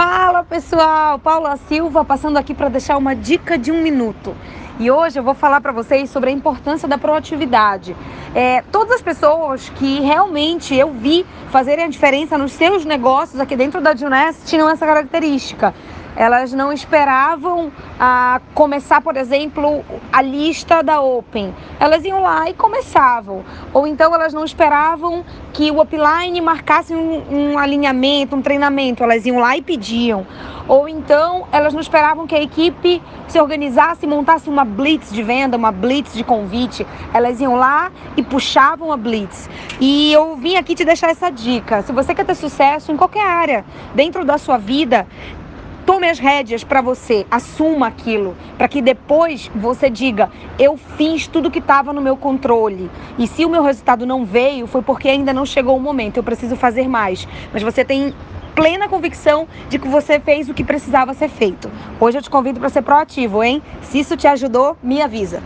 Fala pessoal, Paula Silva passando aqui para deixar uma dica de um minuto. E hoje eu vou falar para vocês sobre a importância da proatividade. É, todas as pessoas que realmente eu vi fazerem a diferença nos seus negócios aqui dentro da Juness tinham essa característica elas não esperavam ah, começar, por exemplo, a lista da Open. Elas iam lá e começavam. Ou então elas não esperavam que o upline marcasse um, um alinhamento, um treinamento. Elas iam lá e pediam. Ou então elas não esperavam que a equipe se organizasse e montasse uma blitz de venda, uma blitz de convite. Elas iam lá e puxavam a blitz. E eu vim aqui te deixar essa dica. Se você quer ter sucesso em qualquer área, dentro da sua vida, tome as rédeas para você, assuma aquilo, para que depois você diga: eu fiz tudo que estava no meu controle. E se o meu resultado não veio, foi porque ainda não chegou o momento, eu preciso fazer mais. Mas você tem plena convicção de que você fez o que precisava ser feito. Hoje eu te convido para ser proativo, hein? Se isso te ajudou, me avisa.